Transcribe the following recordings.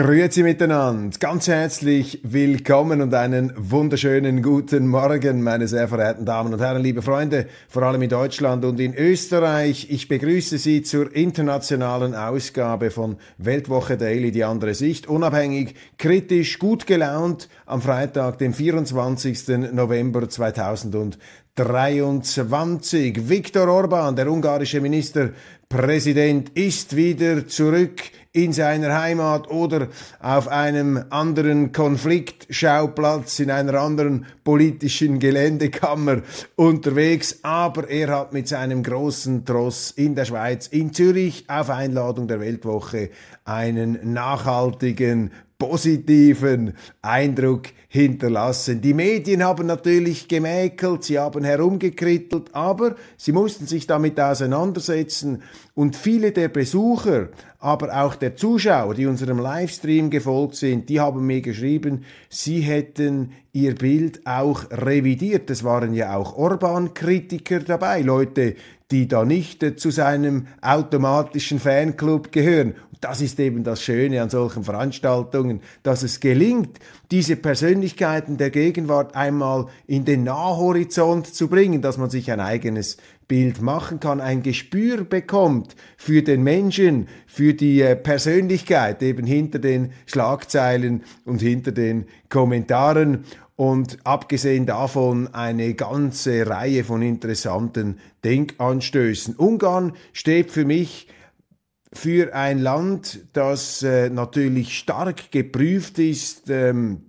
Grüezi miteinander, ganz herzlich willkommen und einen wunderschönen guten Morgen, meine sehr verehrten Damen und Herren, liebe Freunde, vor allem in Deutschland und in Österreich. Ich begrüße Sie zur internationalen Ausgabe von Weltwoche Daily, die andere Sicht, unabhängig, kritisch, gut gelaunt am Freitag, dem 24. November 2023. Viktor Orban, der ungarische Ministerpräsident, ist wieder zurück in seiner Heimat oder auf einem anderen Konfliktschauplatz, in einer anderen politischen Geländekammer unterwegs. Aber er hat mit seinem großen Tross in der Schweiz, in Zürich, auf Einladung der Weltwoche einen nachhaltigen positiven Eindruck hinterlassen. Die Medien haben natürlich gemäkelt, sie haben herumgekrittelt, aber sie mussten sich damit auseinandersetzen und viele der Besucher, aber auch der Zuschauer, die unserem Livestream gefolgt sind, die haben mir geschrieben, sie hätten ihr Bild auch revidiert. Es waren ja auch Orban-Kritiker dabei, Leute, die da nicht zu seinem automatischen Fanclub gehören. Das ist eben das Schöne an solchen Veranstaltungen, dass es gelingt, diese Persönlichkeiten der Gegenwart einmal in den Nahhorizont zu bringen, dass man sich ein eigenes Bild machen kann, ein Gespür bekommt für den Menschen, für die äh, Persönlichkeit eben hinter den Schlagzeilen und hinter den Kommentaren und abgesehen davon eine ganze Reihe von interessanten Denkanstößen. Ungarn steht für mich für ein Land, das äh, natürlich stark geprüft ist, ähm,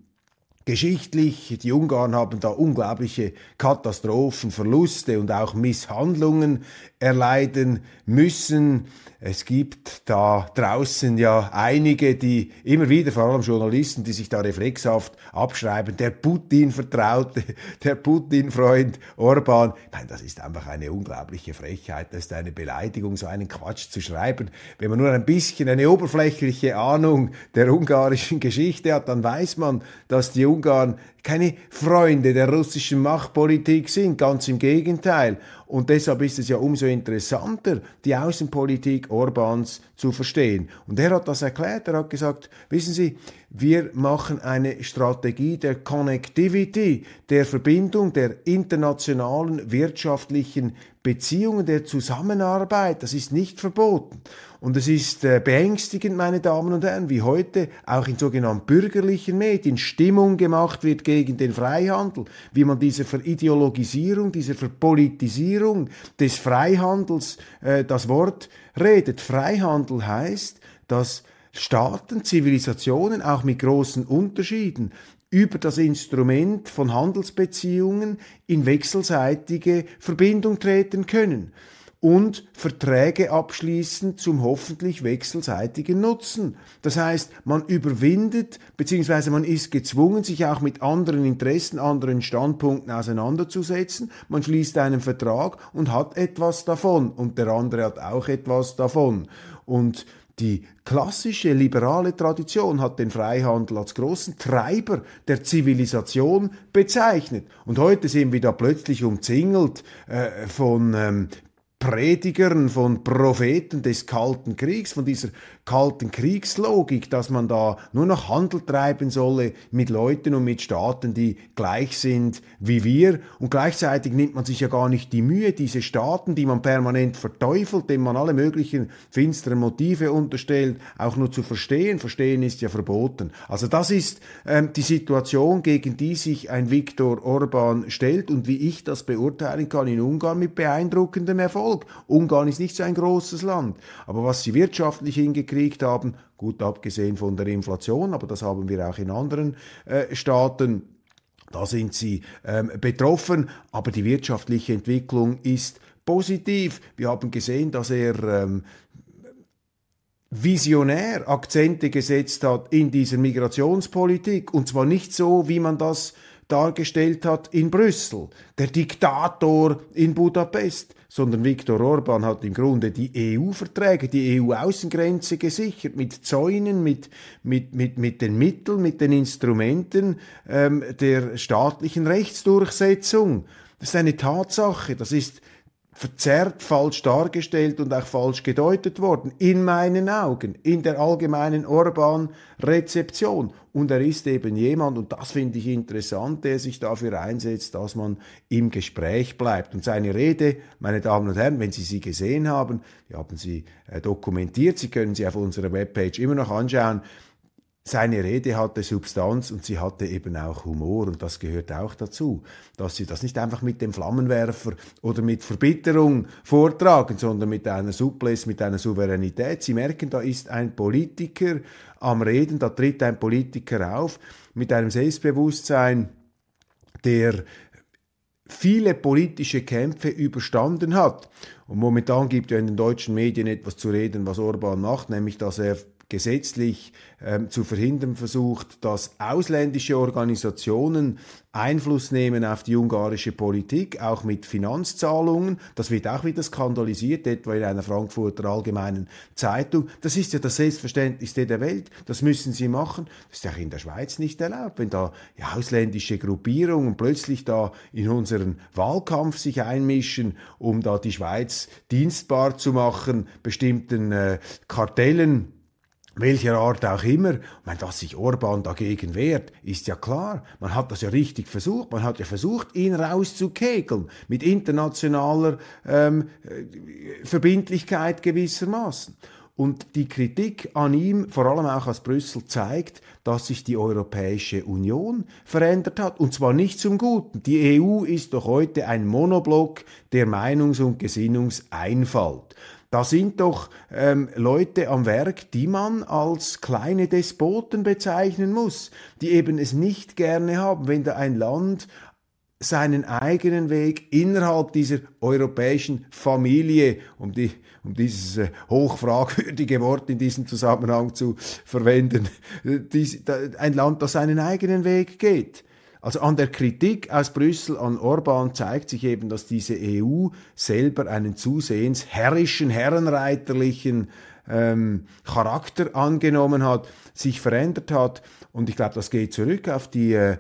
geschichtlich. Die Ungarn haben da unglaubliche Katastrophen, Verluste und auch Misshandlungen erleiden müssen. Es gibt da draußen ja einige, die immer wieder, vor allem Journalisten, die sich da reflexhaft abschreiben, der Putin-Vertraute, der Putin-Freund Orban. Meine, das ist einfach eine unglaubliche Frechheit, das ist eine Beleidigung, so einen Quatsch zu schreiben. Wenn man nur ein bisschen eine oberflächliche Ahnung der ungarischen Geschichte hat, dann weiß man, dass die Ungarn keine Freunde der russischen Machtpolitik sind, ganz im Gegenteil. Und deshalb ist es ja umso interessanter, die Außenpolitik Orbans zu verstehen. Und er hat das erklärt, er hat gesagt, wissen Sie, wir machen eine Strategie der Connectivity, der Verbindung der internationalen wirtschaftlichen Beziehungen, der Zusammenarbeit. Das ist nicht verboten. Und es ist äh, beängstigend, meine Damen und Herren, wie heute auch in sogenannten bürgerlichen Medien Stimmung gemacht wird gegen den Freihandel, wie man diese Verideologisierung, diese Verpolitisierung des Freihandels äh, das Wort redet. Freihandel heißt, dass Staaten, Zivilisationen auch mit großen Unterschieden über das Instrument von Handelsbeziehungen in wechselseitige Verbindung treten können und Verträge abschließen zum hoffentlich wechselseitigen Nutzen. Das heißt, man überwindet bzw. man ist gezwungen, sich auch mit anderen Interessen, anderen Standpunkten auseinanderzusetzen. Man schließt einen Vertrag und hat etwas davon und der andere hat auch etwas davon. Und die klassische liberale Tradition hat den Freihandel als großen Treiber der Zivilisation bezeichnet. Und heute sind wir da plötzlich umzingelt äh, von ähm, Predigern, von Propheten des Kalten Kriegs, von dieser kalten Kriegslogik, dass man da nur noch Handel treiben solle mit Leuten und mit Staaten, die gleich sind wie wir. Und gleichzeitig nimmt man sich ja gar nicht die Mühe, diese Staaten, die man permanent verteufelt, denen man alle möglichen finsteren Motive unterstellt, auch nur zu verstehen. Verstehen ist ja verboten. Also das ist ähm, die Situation, gegen die sich ein Viktor Orban stellt und wie ich das beurteilen kann in Ungarn mit beeindruckendem Erfolg. Erfolg. Ungarn ist nicht so ein großes Land, aber was sie wirtschaftlich hingekriegt haben, gut abgesehen von der Inflation, aber das haben wir auch in anderen äh, Staaten, da sind sie ähm, betroffen, aber die wirtschaftliche Entwicklung ist positiv. Wir haben gesehen, dass er ähm, visionär Akzente gesetzt hat in dieser Migrationspolitik und zwar nicht so, wie man das dargestellt hat in Brüssel, der Diktator in Budapest, sondern Viktor Orban hat im Grunde die EU-Verträge, die EU-Außengrenze gesichert, mit Zäunen, mit, mit, mit, mit den Mitteln, mit den Instrumenten ähm, der staatlichen Rechtsdurchsetzung. Das ist eine Tatsache, das ist verzerrt, falsch dargestellt und auch falsch gedeutet worden, in meinen Augen, in der allgemeinen Orban-Rezeption. Und er ist eben jemand, und das finde ich interessant, der sich dafür einsetzt, dass man im Gespräch bleibt. Und seine Rede, meine Damen und Herren, wenn Sie sie gesehen haben, wir haben sie äh, dokumentiert, Sie können sie auf unserer Webpage immer noch anschauen, seine Rede hatte Substanz und sie hatte eben auch Humor und das gehört auch dazu, dass sie das nicht einfach mit dem Flammenwerfer oder mit Verbitterung vortragen, sondern mit einer Souplesse, mit einer Souveränität. Sie merken, da ist ein Politiker am Reden, da tritt ein Politiker auf mit einem Selbstbewusstsein, der viele politische Kämpfe überstanden hat. Und momentan gibt ja in den deutschen Medien etwas zu reden, was Orban macht, nämlich dass er gesetzlich ähm, zu verhindern versucht, dass ausländische Organisationen Einfluss nehmen auf die ungarische Politik, auch mit Finanzzahlungen. Das wird auch wieder skandalisiert, etwa in einer Frankfurter Allgemeinen Zeitung. Das ist ja das Selbstverständlichste der Welt. Das müssen sie machen. Das ist ja in der Schweiz nicht erlaubt, wenn da ausländische Gruppierungen plötzlich da in unseren Wahlkampf sich einmischen, um da die Schweiz dienstbar zu machen, bestimmten äh, Kartellen welcher Art auch immer, wenn dass sich Orban dagegen wehrt, ist ja klar. Man hat das ja richtig versucht. Man hat ja versucht, ihn rauszukegeln mit internationaler ähm, äh, Verbindlichkeit gewissermaßen. Und die Kritik an ihm, vor allem auch aus Brüssel, zeigt, dass sich die Europäische Union verändert hat. Und zwar nicht zum Guten. Die EU ist doch heute ein Monoblock der Meinungs- und Gesinnungseinfalt. Da sind doch ähm, Leute am Werk, die man als kleine Despoten bezeichnen muss, die eben es nicht gerne haben, wenn da ein Land seinen eigenen Weg innerhalb dieser europäischen Familie, um, die, um dieses äh, hochfragwürdige Wort in diesem Zusammenhang zu verwenden, äh, dies, da, ein Land, das seinen eigenen Weg geht. Also an der Kritik aus Brüssel an Orban zeigt sich eben, dass diese EU selber einen zusehends herrischen, herrenreiterlichen ähm, Charakter angenommen hat, sich verändert hat. Und ich glaube, das geht zurück auf die äh,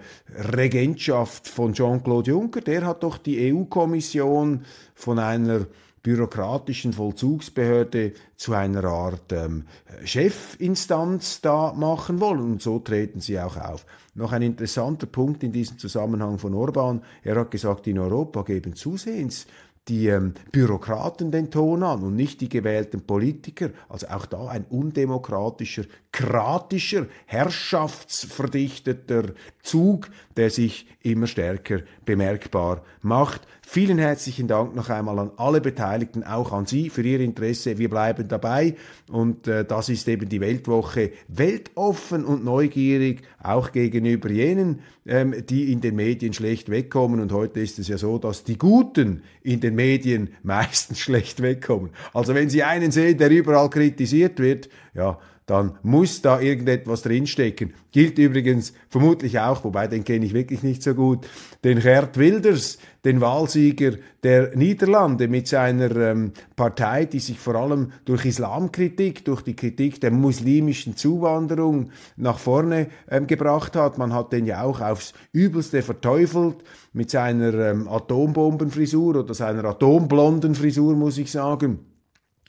Regentschaft von Jean-Claude Juncker. Der hat doch die EU-Kommission von einer bürokratischen Vollzugsbehörde zu einer Art ähm, Chefinstanz da machen wollen. Und so treten sie auch auf. Noch ein interessanter Punkt in diesem Zusammenhang von Orban. Er hat gesagt, in Europa geben zusehends die ähm, Bürokraten den Ton an und nicht die gewählten Politiker. Also auch da ein undemokratischer, kratischer, herrschaftsverdichteter Zug, der sich immer stärker bemerkbar macht. Vielen herzlichen Dank noch einmal an alle Beteiligten, auch an Sie für Ihr Interesse. Wir bleiben dabei und äh, das ist eben die Weltwoche weltoffen und neugierig, auch gegenüber jenen, ähm, die in den Medien schlecht wegkommen. Und heute ist es ja so, dass die Guten in den Medien meistens schlecht wegkommen. Also wenn Sie einen sehen, der überall kritisiert wird, ja, dann muss da irgendetwas drinstecken. Gilt übrigens vermutlich auch, wobei den kenne ich wirklich nicht so gut, den Gerd Wilders, den Wahlsieger der Niederlande mit seiner ähm, Partei, die sich vor allem durch Islamkritik, durch die Kritik der muslimischen Zuwanderung nach vorne ähm, gebracht hat. Man hat den ja auch aufs Übelste verteufelt mit seiner ähm, Atombombenfrisur oder seiner atomblonden Frisur, muss ich sagen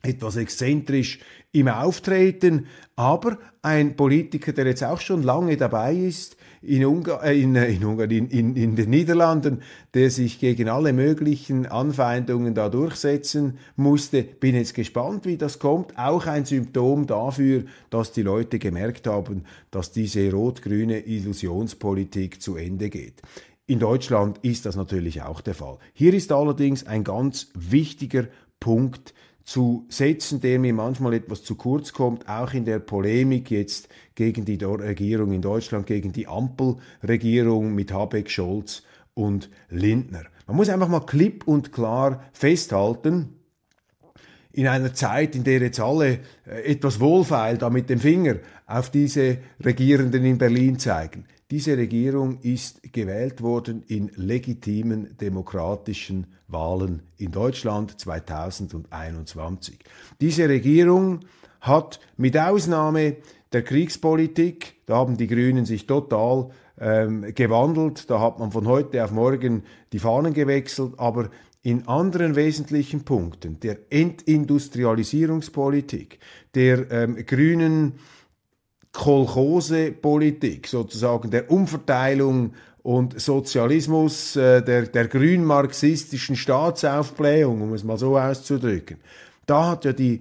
etwas exzentrisch im Auftreten, aber ein Politiker, der jetzt auch schon lange dabei ist, in, Ungar, äh, in, äh, in, Ungarn, in, in, in den Niederlanden, der sich gegen alle möglichen Anfeindungen da durchsetzen musste. Bin jetzt gespannt, wie das kommt. Auch ein Symptom dafür, dass die Leute gemerkt haben, dass diese rot-grüne Illusionspolitik zu Ende geht. In Deutschland ist das natürlich auch der Fall. Hier ist allerdings ein ganz wichtiger Punkt zu setzen, der mir manchmal etwas zu kurz kommt, auch in der Polemik jetzt gegen die Regierung in Deutschland, gegen die Ampelregierung mit Habeck, Scholz und Lindner. Man muss einfach mal klipp und klar festhalten, in einer Zeit, in der jetzt alle äh, etwas wohlfeil da mit dem Finger auf diese Regierenden in Berlin zeigen. Diese Regierung ist gewählt worden in legitimen demokratischen Wahlen in Deutschland 2021. Diese Regierung hat mit Ausnahme der Kriegspolitik, da haben die Grünen sich total ähm, gewandelt, da hat man von heute auf morgen die Fahnen gewechselt, aber in anderen wesentlichen Punkten der Entindustrialisierungspolitik, der ähm, grünen Kolchose-Politik, sozusagen der Umverteilung und Sozialismus, äh, der, der grünmarxistischen Staatsaufblähung, um es mal so auszudrücken. Da hat ja die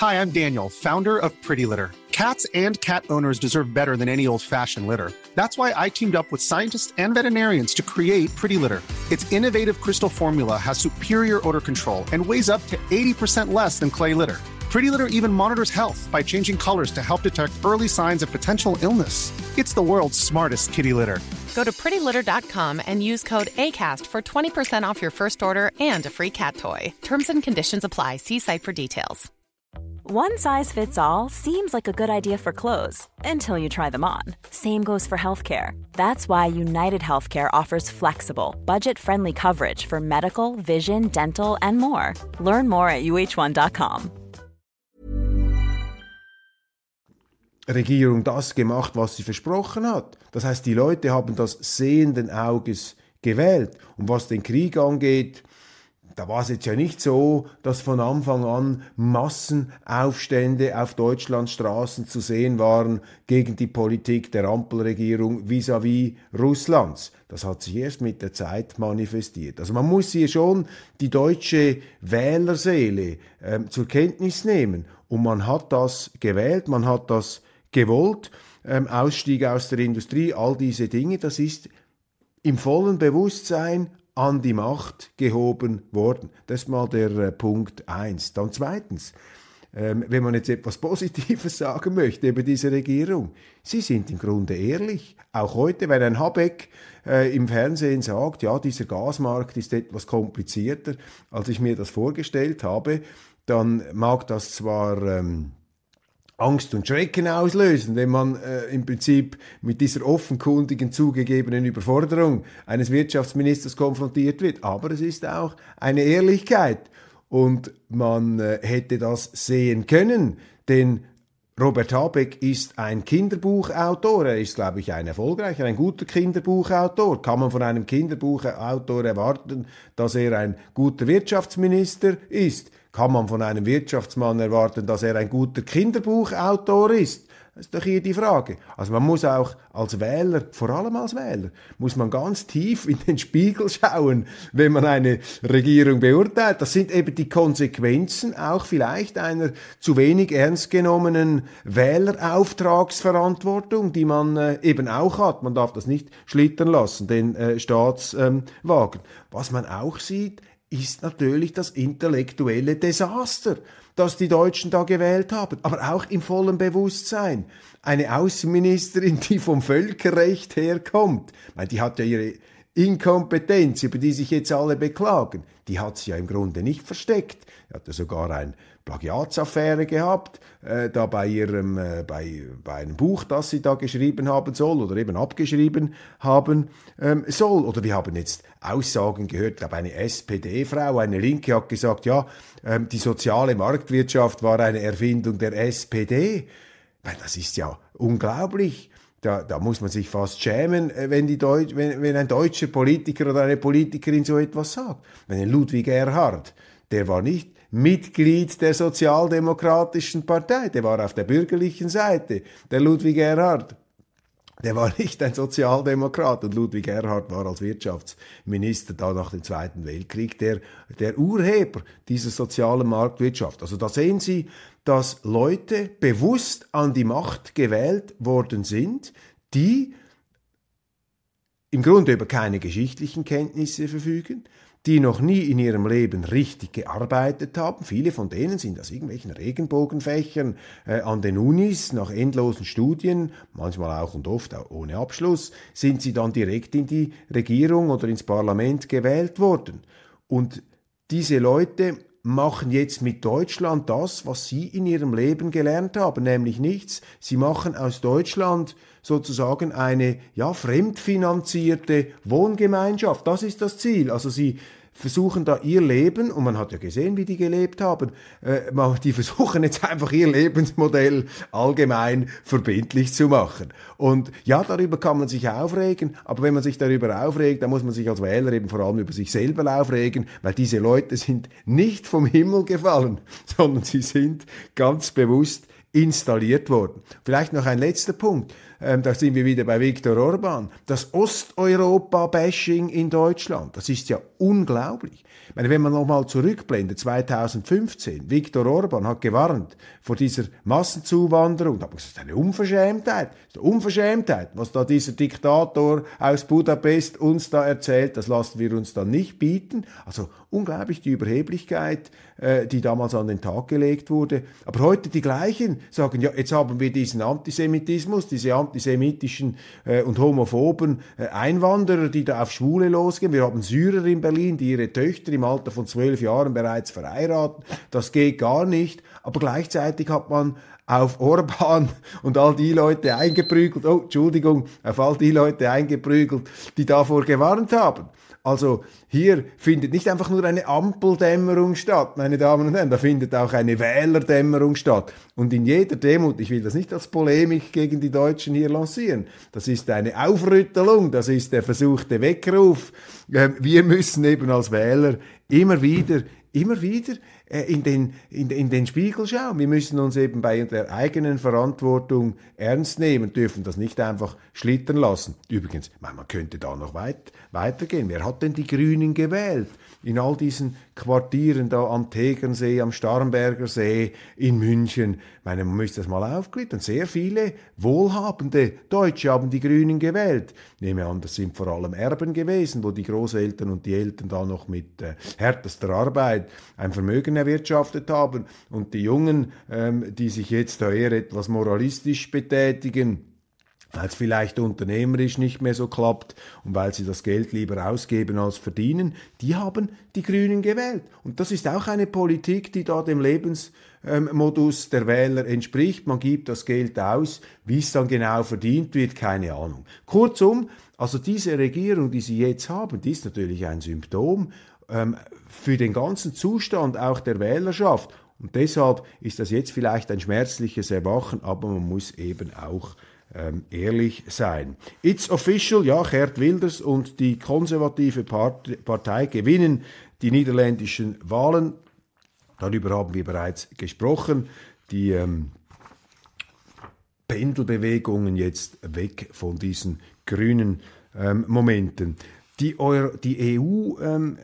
Hi, I'm Daniel, Founder of Pretty Litter. Cats and cat owners deserve better than any old-fashioned litter. That's why I teamed up with scientists and veterinarians to create Pretty Litter. Its innovative crystal formula has superior odor control and weighs up to 80% less than clay litter. Pretty Litter even monitors health by changing colors to help detect early signs of potential illness. It's the world's smartest kitty litter. Go to prettylitter.com and use code ACAST for 20% off your first order and a free cat toy. Terms and conditions apply. See site for details. One size fits all seems like a good idea for clothes until you try them on. Same goes for healthcare. That's why United Healthcare offers flexible, budget friendly coverage for medical, vision, dental, and more. Learn more at uh1.com. Regierung das gemacht, was sie versprochen hat. Das heißt, die Leute haben das sehenden Auges gewählt. Und was den Krieg angeht, da war es jetzt ja nicht so, dass von Anfang an Massenaufstände auf Deutschlands Straßen zu sehen waren gegen die Politik der Ampelregierung vis-à-vis -vis Russlands. Das hat sich erst mit der Zeit manifestiert. Also man muss hier schon die deutsche Wählerseele äh, zur Kenntnis nehmen. Und man hat das gewählt, man hat das gewollt. Ähm, Ausstieg aus der Industrie, all diese Dinge, das ist im vollen Bewusstsein an die Macht gehoben worden. Das ist mal der äh, Punkt eins. Dann zweitens, ähm, wenn man jetzt etwas Positives sagen möchte über diese Regierung, sie sind im Grunde ehrlich. Auch heute, wenn ein Habeck äh, im Fernsehen sagt, ja, dieser Gasmarkt ist etwas komplizierter, als ich mir das vorgestellt habe, dann mag das zwar ähm, Angst und Schrecken auslösen, wenn man äh, im Prinzip mit dieser offenkundigen zugegebenen Überforderung eines Wirtschaftsministers konfrontiert wird. Aber es ist auch eine Ehrlichkeit und man äh, hätte das sehen können, denn Robert Habeck ist ein Kinderbuchautor. Er ist, glaube ich, ein erfolgreicher, ein guter Kinderbuchautor. Kann man von einem Kinderbuchautor erwarten, dass er ein guter Wirtschaftsminister ist? Kann man von einem Wirtschaftsmann erwarten, dass er ein guter Kinderbuchautor ist? Das ist doch hier die Frage. Also man muss auch als Wähler, vor allem als Wähler, muss man ganz tief in den Spiegel schauen, wenn man eine Regierung beurteilt. Das sind eben die Konsequenzen auch vielleicht einer zu wenig ernst genommenen Wählerauftragsverantwortung, die man äh, eben auch hat. Man darf das nicht schlittern lassen, den äh, Staatswagen. Ähm, Was man auch sieht, ist natürlich das intellektuelle Desaster, das die Deutschen da gewählt haben, aber auch im vollen Bewusstsein. Eine Außenministerin, die vom Völkerrecht herkommt, meine, die hat ja ihre Inkompetenz, über die sich jetzt alle beklagen, die hat sie ja im Grunde nicht versteckt. Er hatte sogar ein Plagiatsaffäre gehabt, äh, da bei ihrem, äh, bei, bei einem Buch, das sie da geschrieben haben soll oder eben abgeschrieben haben ähm, soll. Oder wir haben jetzt Aussagen gehört, ich glaube eine SPD-Frau, eine Linke hat gesagt, ja, ähm, die soziale Marktwirtschaft war eine Erfindung der SPD. Meine, das ist ja unglaublich. Da, da muss man sich fast schämen, äh, wenn, die Deut wenn, wenn ein deutscher Politiker oder eine Politikerin so etwas sagt. Ein Ludwig Erhard, der war nicht Mitglied der Sozialdemokratischen Partei. Der war auf der bürgerlichen Seite, der Ludwig Erhard. Der war nicht ein Sozialdemokrat und Ludwig Erhard war als Wirtschaftsminister da nach dem Zweiten Weltkrieg der, der Urheber dieser sozialen Marktwirtschaft. Also da sehen Sie, dass Leute bewusst an die Macht gewählt worden sind, die im Grunde über keine geschichtlichen Kenntnisse verfügen, die noch nie in ihrem Leben richtig gearbeitet haben. Viele von denen sind aus irgendwelchen Regenbogenfächern äh, an den Unis nach endlosen Studien, manchmal auch und oft auch ohne Abschluss, sind sie dann direkt in die Regierung oder ins Parlament gewählt worden. Und diese Leute machen jetzt mit Deutschland das, was sie in ihrem Leben gelernt haben, nämlich nichts. Sie machen aus Deutschland sozusagen eine ja fremdfinanzierte Wohngemeinschaft. Das ist das Ziel. Also sie versuchen da ihr Leben, und man hat ja gesehen, wie die gelebt haben, äh, die versuchen jetzt einfach ihr Lebensmodell allgemein verbindlich zu machen. Und ja, darüber kann man sich aufregen, aber wenn man sich darüber aufregt, dann muss man sich als Wähler eben vor allem über sich selber aufregen, weil diese Leute sind nicht vom Himmel gefallen, sondern sie sind ganz bewusst installiert worden. Vielleicht noch ein letzter Punkt ähm, da sind wir wieder bei Viktor Orban, das Osteuropa-Bashing in Deutschland, das ist ja unglaublich. Ich meine, wenn man nochmal zurückblendet, 2015, Viktor Orban hat gewarnt vor dieser Massenzuwanderung, da ist eine Unverschämtheit, das ist eine Unverschämtheit, was da dieser Diktator aus Budapest uns da erzählt, das lassen wir uns dann nicht bieten. Also unglaublich die Überheblichkeit, äh, die damals an den Tag gelegt wurde. Aber heute die gleichen sagen, ja, jetzt haben wir diesen Antisemitismus, diese antisemitischen äh, und homophoben äh, Einwanderer, die da auf Schwule losgehen. Wir haben Syrer in Berlin, die ihre Töchter im Alter von zwölf Jahren bereits verheiraten. Das geht gar nicht. Aber gleichzeitig hat man auf Orban und all die Leute eingeprügelt, oh, Entschuldigung, auf all die Leute eingeprügelt, die davor gewarnt haben. Also hier findet nicht einfach nur eine Ampeldämmerung statt, meine Damen und Herren, da findet auch eine Wählerdämmerung statt. Und in jeder Demut, ich will das nicht als Polemik gegen die Deutschen hier lancieren, das ist eine Aufrüttelung, das ist der versuchte Weckruf. Ähm, wir müssen eben als Wähler immer wieder, immer wieder in den, in, in den Spiegel schauen. Wir müssen uns eben bei der eigenen Verantwortung ernst nehmen, dürfen das nicht einfach schlittern lassen. Übrigens, man könnte da noch weit, weitergehen. Wer hat denn die Grünen gewählt? in all diesen Quartieren da am Tegernsee, am Starnberger See, in München. Meine, man müsste das mal aufgliedern. Sehr viele wohlhabende Deutsche haben die Grünen gewählt. Ich nehme an, das sind vor allem Erben gewesen, wo die Großeltern und die Eltern da noch mit äh, härtester Arbeit ein Vermögen erwirtschaftet haben. Und die Jungen, ähm, die sich jetzt eher etwas moralistisch betätigen, weil es vielleicht unternehmerisch nicht mehr so klappt und weil sie das Geld lieber ausgeben als verdienen, die haben die Grünen gewählt. Und das ist auch eine Politik, die da dem Lebensmodus der Wähler entspricht. Man gibt das Geld aus, wie es dann genau verdient wird, keine Ahnung. Kurzum, also diese Regierung, die sie jetzt haben, die ist natürlich ein Symptom ähm, für den ganzen Zustand auch der Wählerschaft. Und deshalb ist das jetzt vielleicht ein schmerzliches Erwachen, aber man muss eben auch ähm, ehrlich sein. It's official, ja, Gerd Wilders und die konservative Partei gewinnen die niederländischen Wahlen. Darüber haben wir bereits gesprochen. Die ähm, Pendelbewegungen jetzt weg von diesen grünen ähm, Momenten. Die, EU, ähm,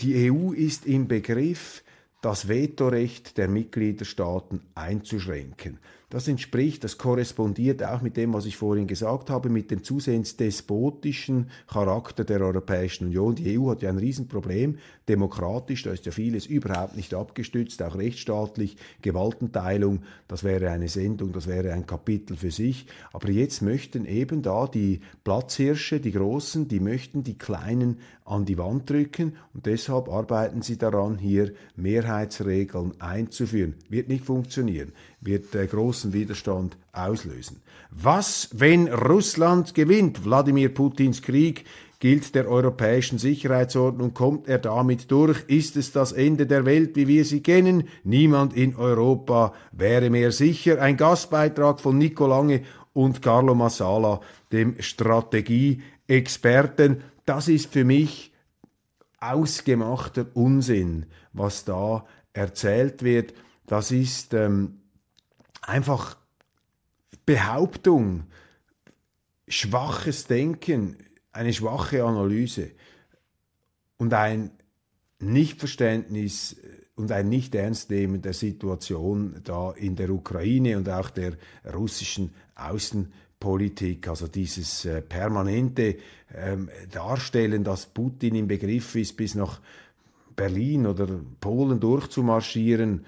die EU ist im Begriff, das Vetorecht der Mitgliederstaaten einzuschränken. Das entspricht, das korrespondiert auch mit dem, was ich vorhin gesagt habe, mit dem zusehends despotischen Charakter der Europäischen Union. Die EU hat ja ein Riesenproblem, demokratisch, da ist ja vieles überhaupt nicht abgestützt, auch rechtsstaatlich, Gewaltenteilung, das wäre eine Sendung, das wäre ein Kapitel für sich. Aber jetzt möchten eben da die Platzhirsche, die Großen, die möchten die Kleinen an die Wand drücken und deshalb arbeiten sie daran, hier Mehrheitsregeln einzuführen. Wird nicht funktionieren wird äh, großen Widerstand auslösen. Was, wenn Russland gewinnt? Wladimir Putins Krieg gilt der europäischen Sicherheitsordnung, kommt er damit durch? Ist es das Ende der Welt, wie wir sie kennen? Niemand in Europa wäre mehr sicher. Ein Gastbeitrag von Nico Lange und Carlo Massala, dem Strategieexperten. Das ist für mich ausgemachter Unsinn, was da erzählt wird. Das ist ähm, einfach Behauptung, schwaches Denken, eine schwache Analyse und ein Nichtverständnis und ein Nicht-Ernstnehmen der Situation da in der Ukraine und auch der russischen Außenpolitik, also dieses äh, permanente ähm, Darstellen, dass Putin im Begriff ist, bis nach Berlin oder Polen durchzumarschieren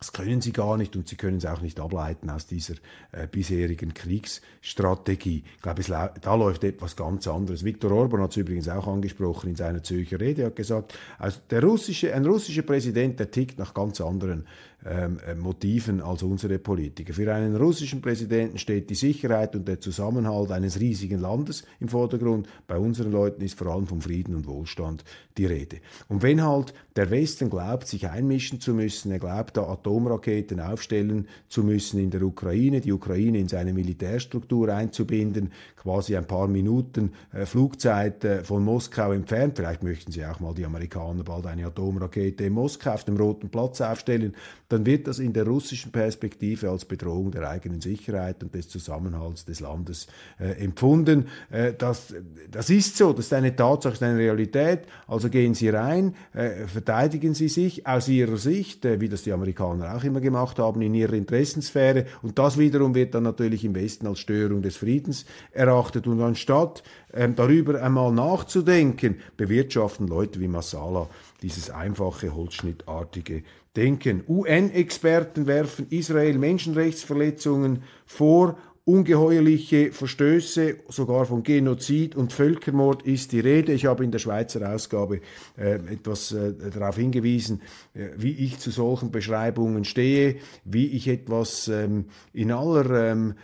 Das können sie gar nicht und sie können es auch nicht ableiten aus dieser äh, bisherigen Kriegsstrategie. Ich glaube, es, da läuft etwas ganz anderes. Viktor Orban hat es übrigens auch angesprochen in seiner Zürcher Rede. Hat gesagt, also der russische, ein russischer Präsident, der tickt nach ganz anderen ähm, äh, Motiven als unsere Politiker. Für einen russischen Präsidenten steht die Sicherheit und der Zusammenhalt eines riesigen Landes im Vordergrund. Bei unseren Leuten ist vor allem vom Frieden und Wohlstand die Rede. Und wenn halt der Westen glaubt, sich einmischen zu müssen, er glaubt, da Atomraketen aufstellen zu müssen in der Ukraine, die Ukraine in seine Militärstruktur einzubinden, quasi ein paar Minuten äh, Flugzeit äh, von Moskau entfernt, vielleicht möchten sie auch mal die Amerikaner bald eine Atomrakete in Moskau auf dem Roten Platz aufstellen, dann wird das in der russischen Perspektive als Bedrohung der eigenen Sicherheit und des Zusammenhalts des Landes äh, empfunden. Äh, das, das ist so, das ist eine Tatsache, das ist eine Realität. Also gehen Sie rein, äh, verteidigen Sie sich aus Ihrer Sicht, äh, wie das die Amerikaner auch immer gemacht haben, in ihrer Interessensphäre. Und das wiederum wird dann natürlich im Westen als Störung des Friedens erachtet. Und anstatt ähm, darüber einmal nachzudenken, bewirtschaften Leute wie Masala dieses einfache, holzschnittartige Denken. UN-Experten werfen Israel Menschenrechtsverletzungen vor. Ungeheuerliche Verstöße, sogar von Genozid und Völkermord ist die Rede. Ich habe in der Schweizer Ausgabe äh, etwas äh, darauf hingewiesen, äh, wie ich zu solchen Beschreibungen stehe, wie ich etwas ähm, in, aller, ähm,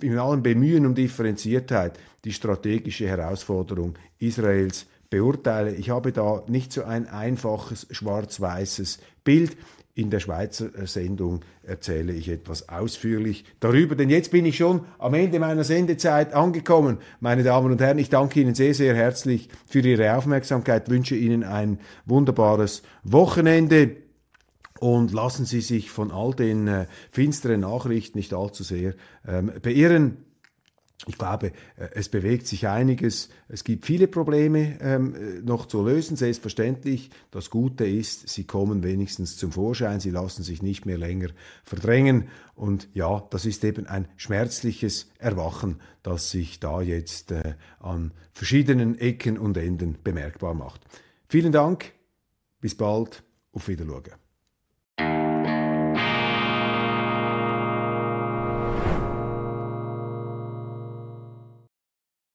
in allem Bemühen um Differenziertheit die strategische Herausforderung Israels beurteile. Ich habe da nicht so ein einfaches schwarz-weißes Bild. In der Schweizer äh, Sendung erzähle ich etwas ausführlich darüber, denn jetzt bin ich schon am Ende meiner Sendezeit angekommen. Meine Damen und Herren, ich danke Ihnen sehr, sehr herzlich für Ihre Aufmerksamkeit, wünsche Ihnen ein wunderbares Wochenende und lassen Sie sich von all den äh, finsteren Nachrichten nicht allzu sehr ähm, beirren ich glaube, äh, es bewegt sich einiges. Es gibt viele Probleme ähm, äh, noch zu lösen, selbstverständlich. Das Gute ist, sie kommen wenigstens zum Vorschein, sie lassen sich nicht mehr länger verdrängen. Und ja, das ist eben ein schmerzliches Erwachen, das sich da jetzt äh, an verschiedenen Ecken und Enden bemerkbar macht. Vielen Dank, bis bald, auf Wiedersehen.